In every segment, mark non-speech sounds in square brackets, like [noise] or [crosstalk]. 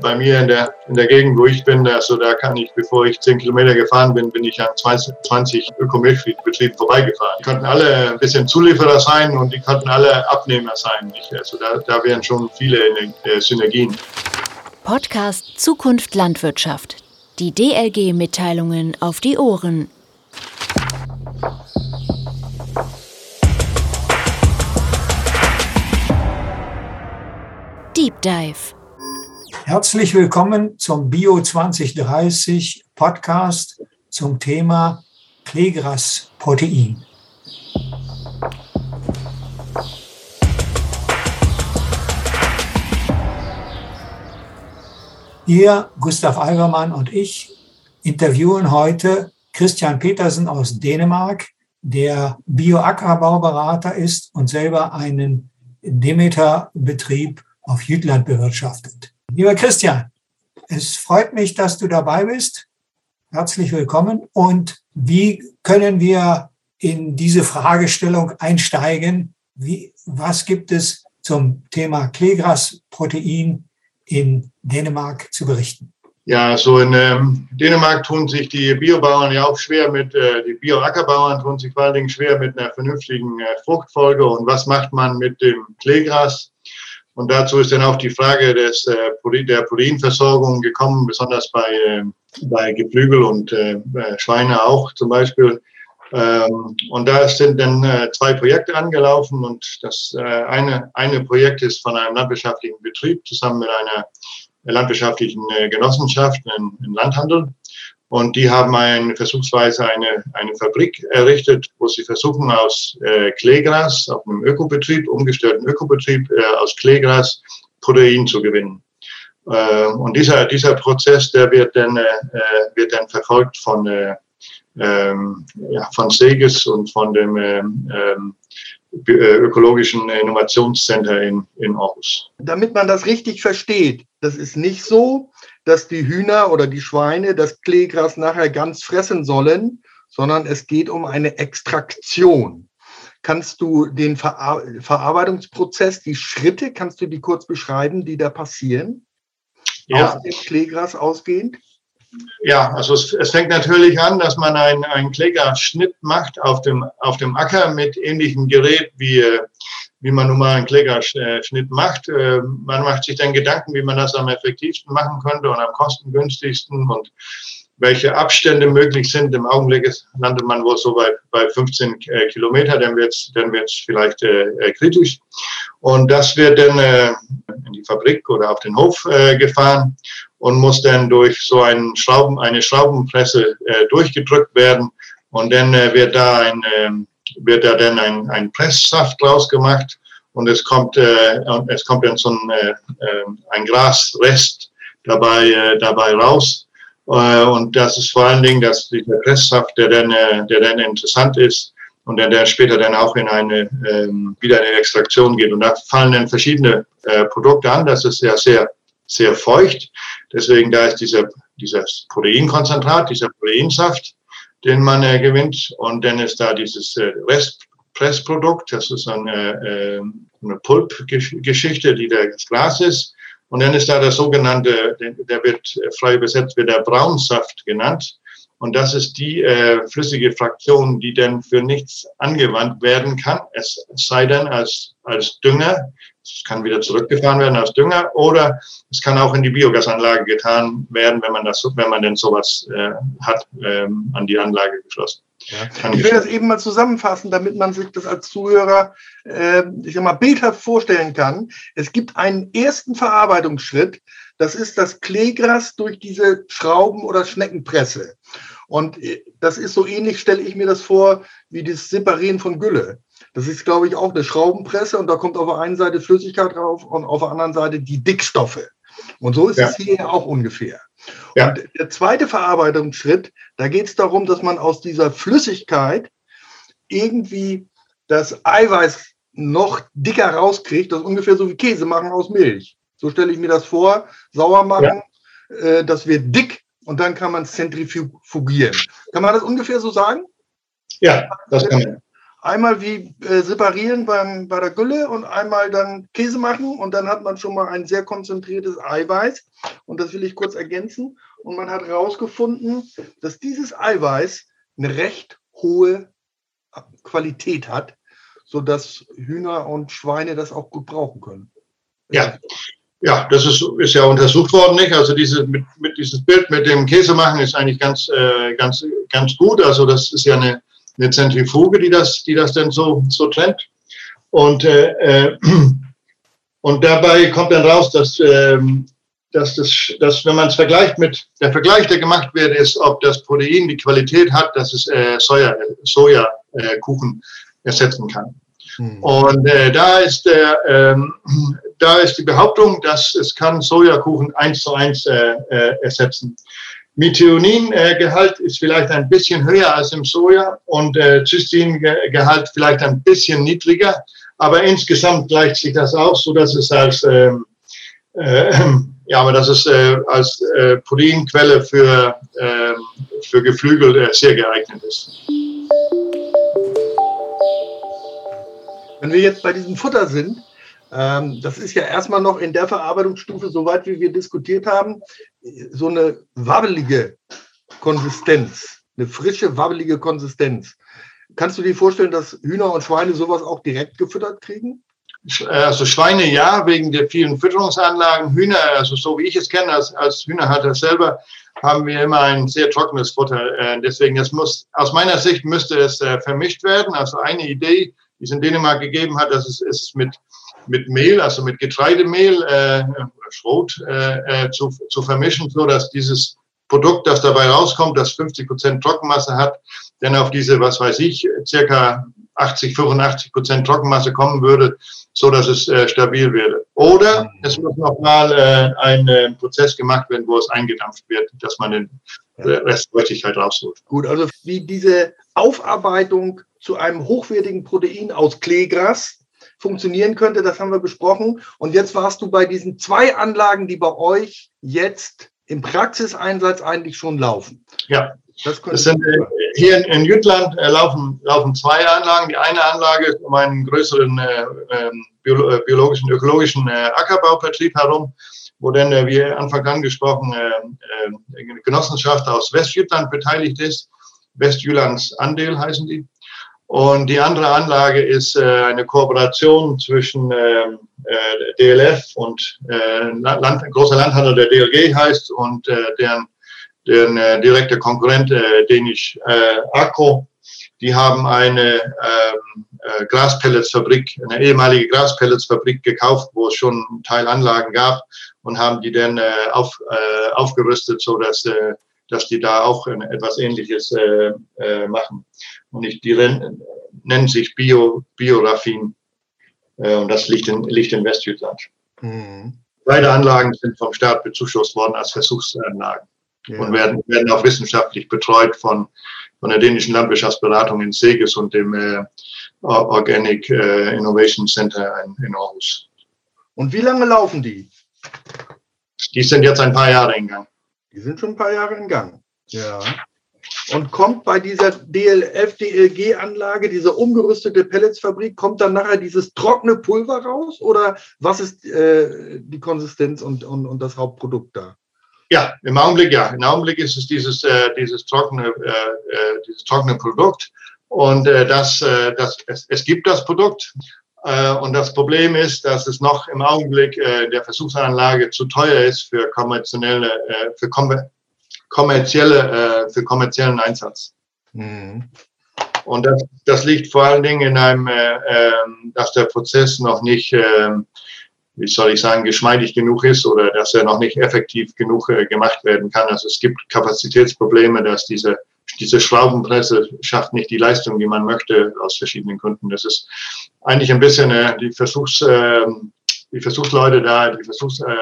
bei mir in der, in der Gegend, wo ich bin, also da kann ich, bevor ich 10 Kilometer gefahren bin, bin ich an 20, 20 Ökomilchbetrieben vorbeigefahren. Die konnten alle ein bisschen Zulieferer sein und die konnten alle Abnehmer sein. Also da, da wären schon viele äh, Synergien. Podcast Zukunft Landwirtschaft. Die DLG-Mitteilungen auf die Ohren. Deep Dive. Herzlich willkommen zum Bio 2030 Podcast zum Thema Kleegras-Protein. Wir, Gustav Algermann und ich, interviewen heute Christian Petersen aus Dänemark, der Bioackerbauberater ist und selber einen Demeter-Betrieb auf Jütland bewirtschaftet. Lieber Christian, es freut mich, dass du dabei bist. Herzlich willkommen. Und wie können wir in diese Fragestellung einsteigen? Wie, was gibt es zum Thema Kleegras-Protein in Dänemark zu berichten? Ja, so in ähm, Dänemark tun sich die Biobauern ja auch schwer mit, äh, die Bioackerbauern tun sich vor allen Dingen schwer mit einer vernünftigen äh, Fruchtfolge. Und was macht man mit dem Kleegras? Und dazu ist dann auch die Frage des, äh, der Proteinversorgung gekommen, besonders bei, äh, bei Geflügel und äh, Schweine auch zum Beispiel. Ähm, und da sind dann äh, zwei Projekte angelaufen und das äh, eine, eine Projekt ist von einem landwirtschaftlichen Betrieb zusammen mit einer landwirtschaftlichen äh, Genossenschaft in, in Landhandel. Und die haben ein, versuchsweise eine, eine Fabrik errichtet, wo sie versuchen, aus äh, Kleegras, auf einem Ökobetrieb, umgestellten Ökobetrieb, äh, aus Kleegras Protein zu gewinnen. Äh, und dieser, dieser Prozess, der wird dann, äh, wird dann verfolgt von, äh, ähm, ja, von SEGES und von dem ähm, ähm äh, ökologischen Innovationscenter in, in Aarhus. Damit man das richtig versteht, das ist nicht so, dass die Hühner oder die Schweine das Kleegras nachher ganz fressen sollen, sondern es geht um eine Extraktion. Kannst du den Verar Verarbeitungsprozess, die Schritte, kannst du die kurz beschreiben, die da passieren? Ja. Aus dem Kleegras ausgehend? Ja, also es, es, fängt natürlich an, dass man einen, einen Klägerschnitt macht auf dem, auf dem Acker mit ähnlichem Gerät wie, wie man nun mal einen Klägerschnitt macht. Ähm, man macht sich dann Gedanken, wie man das am effektivsten machen könnte und am kostengünstigsten und welche Abstände möglich sind. Im Augenblick landet man wohl so bei, bei 15 äh, Kilometer, dann wird es dann wird's vielleicht äh, äh, kritisch. Und das wird dann äh, in die Fabrik oder auf den Hof äh, gefahren und muss dann durch so einen Schrauben, eine Schraubenpresse äh, durchgedrückt werden. Und dann wird da ein, äh, wird da dann ein, ein Presssaft draus gemacht und es kommt, äh, es kommt dann so ein, äh, äh, ein Grasrest dabei, äh, dabei raus. Äh, und das ist vor allen Dingen dass dieser Presssaft, der dann, äh, der dann interessant ist und der, der später dann auch in eine, ähm, wieder in eine Extraktion geht. Und da fallen dann verschiedene äh, Produkte an. Das ist ja sehr sehr feucht. Deswegen da ist dieser, dieses Proteinkonzentrat, dieser Proteinsaft, den man äh, gewinnt. Und dann ist da dieses äh, Restpressprodukt, das ist eine, äh, eine Pulpgeschichte, die das Glas ist. Und dann ist da der sogenannte, der wird frei übersetzt, wird der Braunsaft genannt. Und das ist die äh, flüssige Fraktion, die dann für nichts angewandt werden kann, es sei denn als, als Dünger es kann wieder zurückgefahren werden als Dünger oder es kann auch in die Biogasanlage getan werden, wenn man das, wenn man denn sowas äh, hat, ähm, an die Anlage geschlossen. Ja. Ich will das eben mal zusammenfassen, damit man sich das als Zuhörer, äh, ich sag mal, bildhaft vorstellen kann. Es gibt einen ersten Verarbeitungsschritt, das ist das Kleegras durch diese Schrauben- oder Schneckenpresse. Und äh, das ist so ähnlich, stelle ich mir das vor, wie das Separieren von Gülle. Das ist, glaube ich, auch eine Schraubenpresse und da kommt auf der einen Seite Flüssigkeit drauf und auf der anderen Seite die Dickstoffe. Und so ist ja. es hier auch ungefähr. Ja. Und der zweite Verarbeitungsschritt, da geht es darum, dass man aus dieser Flüssigkeit irgendwie das Eiweiß noch dicker rauskriegt. Das ist ungefähr so wie Käse machen aus Milch. So stelle ich mir das vor. Sauer machen, ja. äh, das wird dick und dann kann man es zentrifugieren. Kann man das ungefähr so sagen? Ja, das kann man. einmal wie äh, separieren beim, bei der Gülle und einmal dann Käse machen und dann hat man schon mal ein sehr konzentriertes Eiweiß. Und das will ich kurz ergänzen. Und man hat herausgefunden, dass dieses Eiweiß eine recht hohe Qualität hat, sodass Hühner und Schweine das auch gut brauchen können. Ja, ja, das ist, ist ja untersucht worden, nicht? Also diese, mit, mit dieses Bild mit dem Käse machen ist eigentlich ganz, äh, ganz, ganz gut. Also das ist ja eine, eine Zentrifuge, die das, die das dann so, so trennt. Und, äh, äh und dabei kommt dann raus, dass, äh, dass, das, dass wenn man es vergleicht mit, der Vergleich, der gemacht wird, ist, ob das Protein die Qualität hat, dass es äh, Soja, Sojakuchen ersetzen kann. Hm. Und äh, da, ist der, ähm, da ist die Behauptung, dass es kann Sojakuchen eins zu eins äh, äh, ersetzen. Methioningehalt ist vielleicht ein bisschen höher als im Soja und äh, Cystin-Gehalt vielleicht ein bisschen niedriger, aber insgesamt gleicht sich das aus, so dass es als ähm, äh, ja, aber das ist äh, als äh, Proteinquelle für, äh, für Geflügel äh, sehr geeignet ist. Wenn wir jetzt bei diesem Futter sind, ähm, das ist ja erstmal noch in der Verarbeitungsstufe, soweit wie wir diskutiert haben, so eine wabbelige Konsistenz, eine frische, wabbelige Konsistenz. Kannst du dir vorstellen, dass Hühner und Schweine sowas auch direkt gefüttert kriegen? Also Schweine ja, wegen der vielen Fütterungsanlagen. Hühner, also so wie ich es kenne, als, als Hühnerhalter selber, haben wir immer ein sehr trockenes Futter. Äh, deswegen, es muss, aus meiner Sicht müsste es äh, vermischt werden. Also eine Idee die es in Dänemark gegeben hat, dass es, es mit, mit Mehl, also mit Getreidemehl, äh, Schrot äh, äh, zu, zu vermischen, so dass dieses Produkt, das dabei rauskommt, das 50 Prozent Trockenmasse hat, dann auf diese, was weiß ich, circa 80, 85 Prozent Trockenmasse kommen würde, so dass es äh, stabil wäre. Oder es muss nochmal äh, ein äh, Prozess gemacht werden, wo es eingedampft wird, dass man den Rest Feuchtigkeit rausholt. Gut, also wie diese Aufarbeitung zu einem hochwertigen Protein aus Kleegras funktionieren könnte. Das haben wir besprochen. Und jetzt warst du bei diesen zwei Anlagen, die bei euch jetzt im Praxiseinsatz eigentlich schon laufen. Ja, das, das sind, äh, hier in, Jütland äh, laufen, laufen zwei Anlagen. Die eine Anlage ist um einen größeren äh, ähm, äh, biologischen, ökologischen äh, Ackerbaubetrieb herum, wo dann, äh, wie Anfang angesprochen, Genossenschaft aus Westjütland beteiligt ist. Westjülands Andel heißen die. Und die andere Anlage ist äh, eine Kooperation zwischen ähm, äh, DLF und äh, Land, großer Landhandel der DLG heißt und äh, deren, deren äh, direkter Konkurrent äh, Dänisch äh, Akko. Die haben eine ähm, äh, Graspelletsfabrik, eine ehemalige Graspelletsfabrik gekauft, wo es schon Teilanlagen gab und haben die dann äh, auf, äh, aufgerüstet, so dass äh, dass die da auch etwas Ähnliches äh, äh, machen. Und ich, die nennen sich Bio, Bioraffin. Äh, und das liegt in, liegt in Westjütland. Mhm. Beide Anlagen sind vom Staat bezuschusst worden als Versuchsanlagen ja. und werden, werden auch wissenschaftlich betreut von, von der dänischen Landwirtschaftsberatung in Seges und dem äh, Organic äh, Innovation Center in, in Aarhus. Und wie lange laufen die? Die sind jetzt ein paar Jahre in Gang. Die sind schon ein paar Jahre in Gang. Ja. Und kommt bei dieser DLF, DLG-Anlage, diese umgerüstete Pelletsfabrik, kommt dann nachher dieses trockene Pulver raus? Oder was ist äh, die Konsistenz und, und, und das Hauptprodukt da? Ja, im Augenblick ja. Im Augenblick ist es dieses, äh, dieses, trockene, äh, äh dieses trockene Produkt. Und äh, das, äh, das, es, es gibt das Produkt. Äh, und das Problem ist, dass es noch im Augenblick äh, der Versuchsanlage zu teuer ist für kommerzielle, äh, für kommerzielle, für kommerziellen Einsatz. Mhm. Und das, das liegt vor allen Dingen in einem, ähm, dass der Prozess noch nicht, ähm, wie soll ich sagen, geschmeidig genug ist oder dass er noch nicht effektiv genug gemacht werden kann. Also es gibt Kapazitätsprobleme, dass diese diese Schraubenpresse schafft nicht die Leistung, die man möchte, aus verschiedenen Gründen. Das ist eigentlich ein bisschen äh, die, Versuchs, äh, die Versuchsleute da, die Versuchs, äh,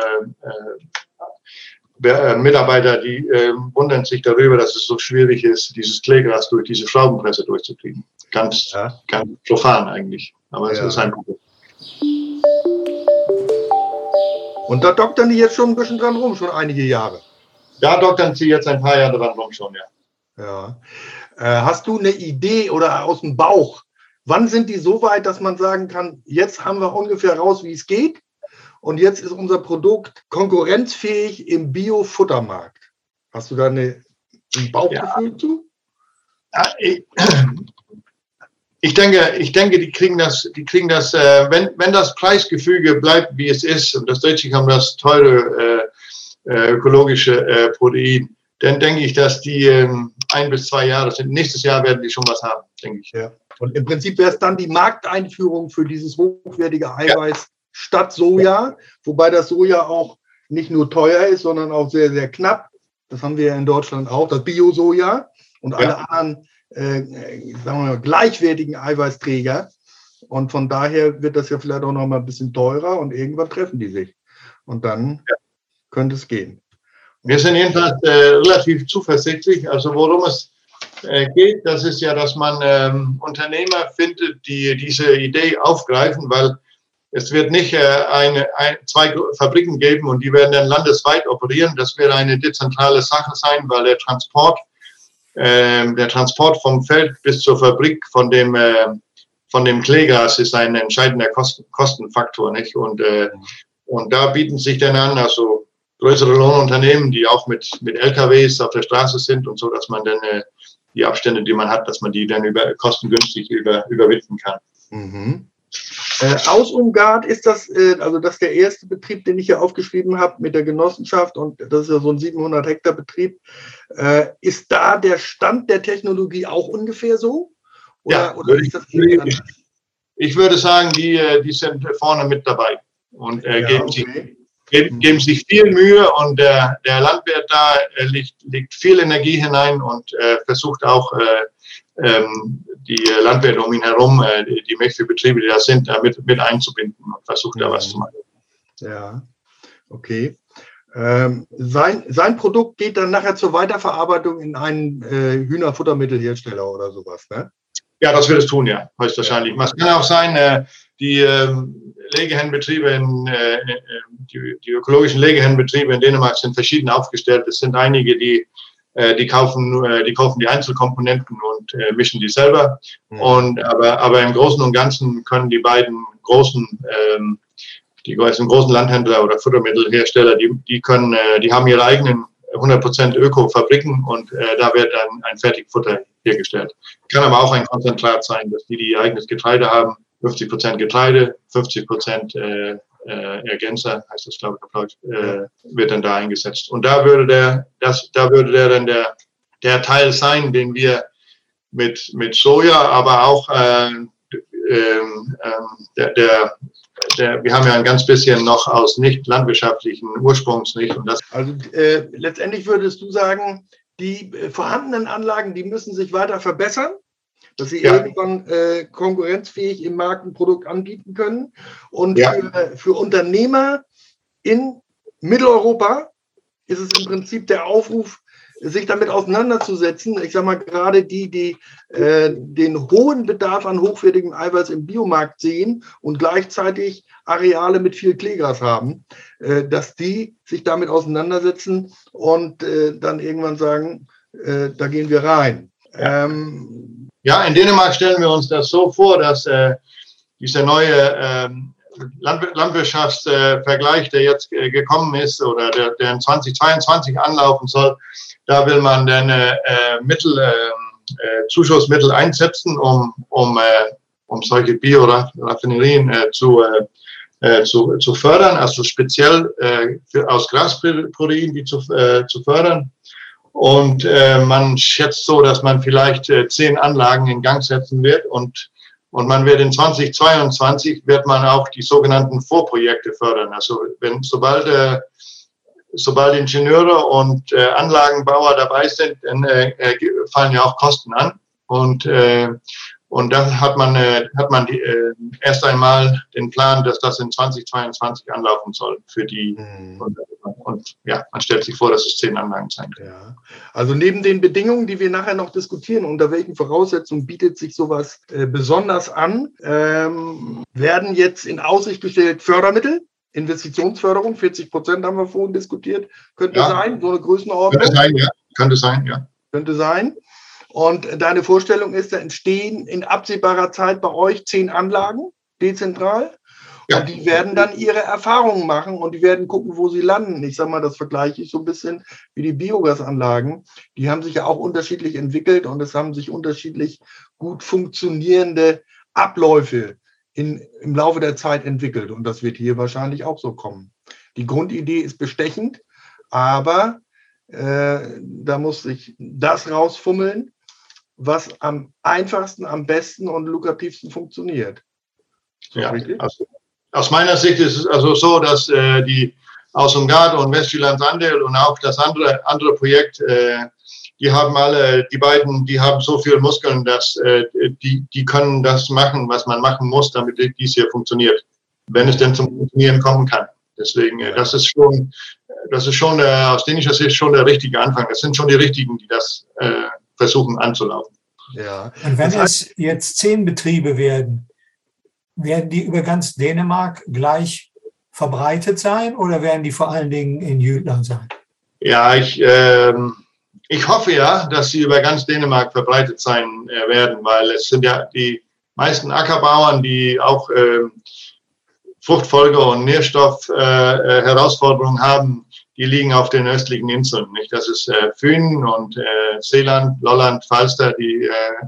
äh, äh Mitarbeiter, die äh, wundern sich darüber, dass es so schwierig ist, dieses Kleegras durch diese Schraubenpresse durchzukriegen. Ganz, ja. ganz profan eigentlich. Aber ja. es ist ein Problem. Und da doktern die jetzt schon ein bisschen dran rum, schon einige Jahre. Da doktern sie jetzt ein paar Jahre dran rum schon, ja. Ja. Äh, hast du eine Idee oder aus dem Bauch, wann sind die so weit, dass man sagen kann, jetzt haben wir ungefähr raus, wie es geht und jetzt ist unser Produkt konkurrenzfähig im Bio-Futtermarkt? Hast du da eine, ein Bauchgefühl ja. zu? Ja, ich, [clears throat] ich denke, ich denke, die kriegen das, die kriegen das, äh, wenn, wenn das Preisgefüge bleibt, wie es ist, und das Deutsche haben das teure äh, äh, ökologische äh, Protein, dann denke ich, dass die ähm, ein bis zwei Jahre sind. Nächstes Jahr werden die schon was haben, denke ich. Ja. Und im Prinzip wäre es dann die Markteinführung für dieses hochwertige Eiweiß ja. statt Soja, wobei das Soja auch nicht nur teuer ist, sondern auch sehr, sehr knapp. Das haben wir ja in Deutschland auch, das Bio-Soja und alle anderen äh, sagen wir mal, gleichwertigen Eiweißträger. Und von daher wird das ja vielleicht auch noch mal ein bisschen teurer und irgendwann treffen die sich. Und dann könnte es gehen. Wir sind jedenfalls äh, relativ zuversichtlich. Also worum es äh, geht, das ist ja, dass man ähm, Unternehmer findet, die diese Idee aufgreifen, weil es wird nicht äh, eine, ein, zwei Fabriken geben und die werden dann landesweit operieren. Das wird eine dezentrale Sache sein, weil der Transport äh, der Transport vom Feld bis zur Fabrik von dem, äh, von dem Kleegras ist ein entscheidender Kosten, Kostenfaktor. Nicht? Und, äh, und da bieten sich dann an, also größere Lohnunternehmen, die auch mit, mit LKWs auf der Straße sind und so, dass man dann äh, die Abstände, die man hat, dass man die dann über, kostengünstig über, überwinden kann. Mhm. Äh, Ausumgard ist das, äh, also das ist der erste Betrieb, den ich hier aufgeschrieben habe mit der Genossenschaft und das ist ja so ein 700 Hektar Betrieb. Äh, ist da der Stand der Technologie auch ungefähr so? Oder, ja, oder ist das ich, ich würde sagen, die, äh, die sind vorne mit dabei und äh, ja, geben, okay. sich, geben, geben, sich viel Mühe und der, der Landwirt da äh, legt, legt viel Energie hinein und versucht auch ähm, die Landwirte um ihn herum, äh, die, die Milchviehbetriebe, die da sind, da mit, mit einzubinden und versucht da was zu machen. Ja, okay. Ähm, sein, sein Produkt geht dann nachher zur Weiterverarbeitung in einen äh, Hühnerfuttermittelhersteller oder sowas, ne? Ja, das wird es tun, ja, höchstwahrscheinlich. Es kann auch sein, äh, die ähm, Legehennenbetriebe, in, äh, äh, die, die ökologischen Legehennenbetriebe in Dänemark sind verschieden aufgestellt. Es sind einige, die äh, die kaufen, die kaufen die Einzelkomponenten und äh, mischen die selber. Mhm. Und, aber, aber im Großen und Ganzen können die beiden großen, ähm, die großen Landhändler oder Futtermittelhersteller, die, die können, äh, die haben ihre eigenen 100% Öko-Fabriken und äh, da wird dann ein Fertigfutter hergestellt. Kann aber auch ein Konzentrat sein, dass die, die eigenes Getreide haben, 50% Getreide, 50% äh, äh, Ergänzer, heißt das, glaube ich, äh, wird dann da eingesetzt. Und da würde der, das, da würde der dann der, der Teil sein, den wir mit, mit Soja, aber auch äh, ähm, der, der, der, wir haben ja ein ganz bisschen noch aus nicht landwirtschaftlichen Ursprungs nicht. Und das also äh, letztendlich würdest du sagen, die äh, vorhandenen Anlagen, die müssen sich weiter verbessern dass sie ja. irgendwann äh, konkurrenzfähig im Markt ein Produkt anbieten können. Und ja. für, für Unternehmer in Mitteleuropa ist es im Prinzip der Aufruf, sich damit auseinanderzusetzen. Ich sage mal, gerade die, die äh, den hohen Bedarf an hochwertigem Eiweiß im Biomarkt sehen und gleichzeitig Areale mit viel Kleegras haben, äh, dass die sich damit auseinandersetzen und äh, dann irgendwann sagen, äh, da gehen wir rein. Ähm, ja, in Dänemark stellen wir uns das so vor, dass äh, dieser neue ähm, Landwirtschaftsvergleich, der jetzt äh, gekommen ist oder der, der in 2022 anlaufen soll, da will man dann äh, äh Mittel, ähm, äh, Zuschussmittel einsetzen, um, um, äh, um solche Bioraffinerien äh, zu, äh, zu, zu fördern, also speziell äh, für, aus Grasprotein die zu, äh, zu fördern. Und äh, man schätzt so, dass man vielleicht äh, zehn Anlagen in Gang setzen wird und, und man wird in 2022 wird man auch die sogenannten Vorprojekte fördern. Also wenn sobald äh, sobald Ingenieure und äh, Anlagenbauer dabei sind, dann äh, äh fallen ja auch Kosten an. Und äh, und dann hat man, äh, hat man die, äh, erst einmal den Plan, dass das in 2022 anlaufen soll für die. Mhm. Und, und, ja, man stellt sich vor, dass es zehn Anlagen sein können. Ja. Also neben den Bedingungen, die wir nachher noch diskutieren, unter welchen Voraussetzungen bietet sich sowas äh, besonders an, ähm, werden jetzt in Aussicht gestellt Fördermittel. Investitionsförderung, 40 Prozent haben wir vorhin diskutiert. Könnte ja. sein, so eine Größenordnung. Könnte sein, ja. Könnte sein, ja. Könnte sein. Und deine Vorstellung ist, da entstehen in absehbarer Zeit bei euch zehn Anlagen, dezentral. Ja. Und die werden dann ihre Erfahrungen machen und die werden gucken, wo sie landen. Ich sage mal, das vergleiche ich so ein bisschen wie die Biogasanlagen. Die haben sich ja auch unterschiedlich entwickelt und es haben sich unterschiedlich gut funktionierende Abläufe in, im Laufe der Zeit entwickelt. Und das wird hier wahrscheinlich auch so kommen. Die Grundidee ist bestechend, aber äh, da muss sich das rausfummeln, was am einfachsten, am besten und lukrativsten funktioniert. Ja, also aus meiner Sicht ist es also so, dass äh, die aus Ungarn und Westjylland Andel und auch das andere, andere Projekt, äh, die haben alle, die beiden, die haben so viel Muskeln, dass äh, die, die können das machen, was man machen muss, damit dies hier funktioniert, wenn es denn zum Funktionieren kommen kann. Deswegen, äh, das ist schon, das ist schon äh, aus dänischer Sicht schon der richtige Anfang. Das sind schon die Richtigen, die das äh, versuchen anzulaufen. Ja. Und wenn es jetzt zehn Betriebe werden, werden die über ganz Dänemark gleich verbreitet sein oder werden die vor allen Dingen in Jütland sein? Ja, ich, äh, ich hoffe ja, dass sie über ganz Dänemark verbreitet sein äh, werden, weil es sind ja die meisten Ackerbauern, die auch äh, Fruchtfolge- und Nährstoff-Herausforderungen äh, haben, die liegen auf den östlichen Inseln. Nicht? Das ist äh, Fünen und äh, Seeland, Lolland, Falster, die, äh,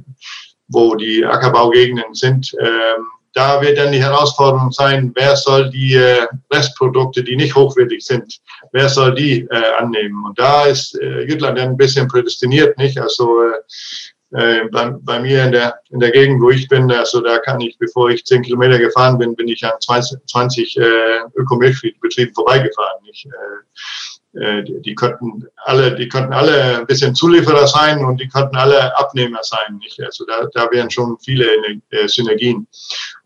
wo die Ackerbaugegenden sind. Ähm, da wird dann die Herausforderung sein, wer soll die äh, Restprodukte, die nicht hochwertig sind, wer soll die äh, annehmen? Und da ist äh, Jütland ein bisschen prädestiniert, nicht? Also äh, äh, bei, bei mir in der, in der Gegend, wo ich bin, also da kann ich, bevor ich zehn Kilometer gefahren bin, bin ich an 20, 20 äh, Ökomilchbetrieben vorbeigefahren. Nicht? Äh, äh, die, die könnten alle, die könnten alle ein bisschen Zulieferer sein und die könnten alle Abnehmer sein. Nicht? Also da, da wären schon viele äh, Synergien.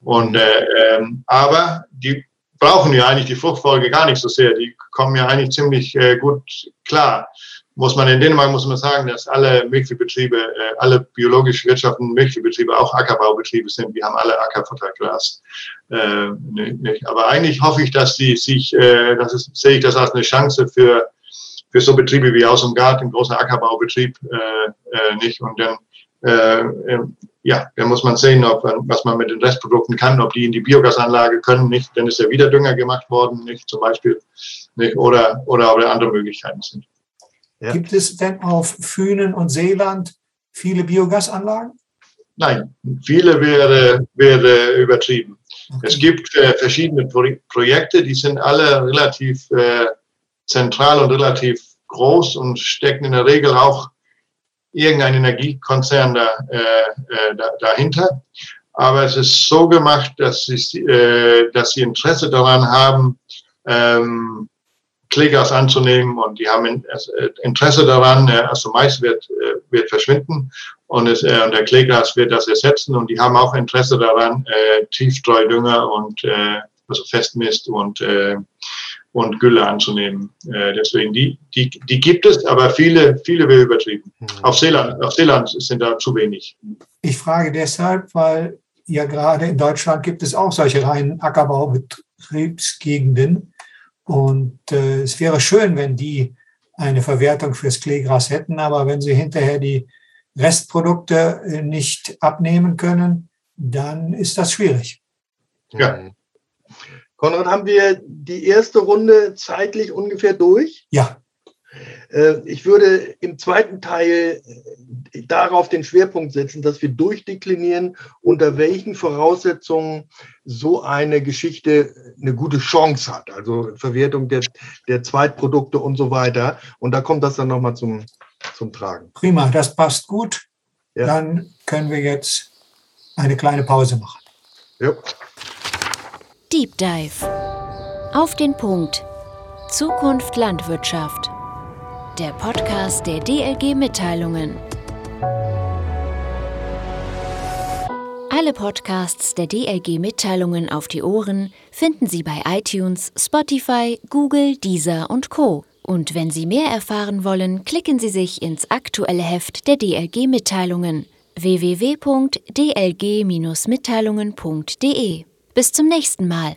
Und äh, ähm, aber die brauchen ja eigentlich die Fruchtfolge gar nicht so sehr. Die kommen ja eigentlich ziemlich gut klar. Muss man in Dänemark muss man sagen, dass alle Milchviehbetriebe, äh, alle biologisch wirtschaftenden Milchviehbetriebe auch Ackerbaubetriebe sind. Die haben alle Ackerfutterglas. Äh, nicht. Aber eigentlich hoffe ich, dass die sich, äh, das ist, sehe ich das als eine Chance für für so Betriebe wie Aus und Garten, großer Ackerbaubetrieb, äh, äh, nicht. Und dann äh, ähm, ja, dann muss man sehen, ob, was man mit den Restprodukten kann, ob die in die Biogasanlage können, nicht, dann ist ja wieder Dünger gemacht worden, nicht zum Beispiel, nicht, oder, oder, oder andere Möglichkeiten sind. Ja. Gibt es denn auf Fünen und Seeland viele Biogasanlagen? Nein, viele wäre, wäre übertrieben. Okay. Es gibt äh, verschiedene Pro Projekte, die sind alle relativ äh, zentral und relativ groß und stecken in der Regel auch irgendein Energiekonzern da, äh, äh, da, dahinter. Aber es ist so gemacht, dass sie, äh, dass sie Interesse daran haben, ähm, Klägers anzunehmen und die haben äh, Interesse daran, äh, also Mais wird, äh, wird verschwinden und, es, und der Klägers wird das ersetzen und die haben auch Interesse daran, Tiefstreudünger und also Festmist und und Gülle anzunehmen. Äh, deswegen, die, die, die gibt es, aber viele, viele wäre übertrieben. Mhm. Auf, Seeland, auf Seeland sind da zu wenig. Ich frage deshalb, weil ja gerade in Deutschland gibt es auch solche reinen Ackerbaubetriebsgegenden. Und äh, es wäre schön, wenn die eine Verwertung fürs Kleegras hätten, aber wenn sie hinterher die Restprodukte äh, nicht abnehmen können, dann ist das schwierig. Ja. Mhm. Konrad, haben wir die erste Runde zeitlich ungefähr durch? Ja. Äh, ich würde im zweiten Teil äh, darauf den Schwerpunkt setzen, dass wir durchdeklinieren, unter welchen Voraussetzungen so eine Geschichte eine gute Chance hat. Also Verwertung der, der Zweitprodukte und so weiter. Und da kommt das dann nochmal zum, zum Tragen. Prima, das passt gut. Ja. Dann können wir jetzt eine kleine Pause machen. Ja. Deep Dive. Auf den Punkt. Zukunft Landwirtschaft. Der Podcast der DLG Mitteilungen. Alle Podcasts der DLG Mitteilungen auf die Ohren finden Sie bei iTunes, Spotify, Google, Deezer und Co. Und wenn Sie mehr erfahren wollen, klicken Sie sich ins aktuelle Heft der DLG Mitteilungen www.dlg-mitteilungen.de. Bis zum nächsten Mal.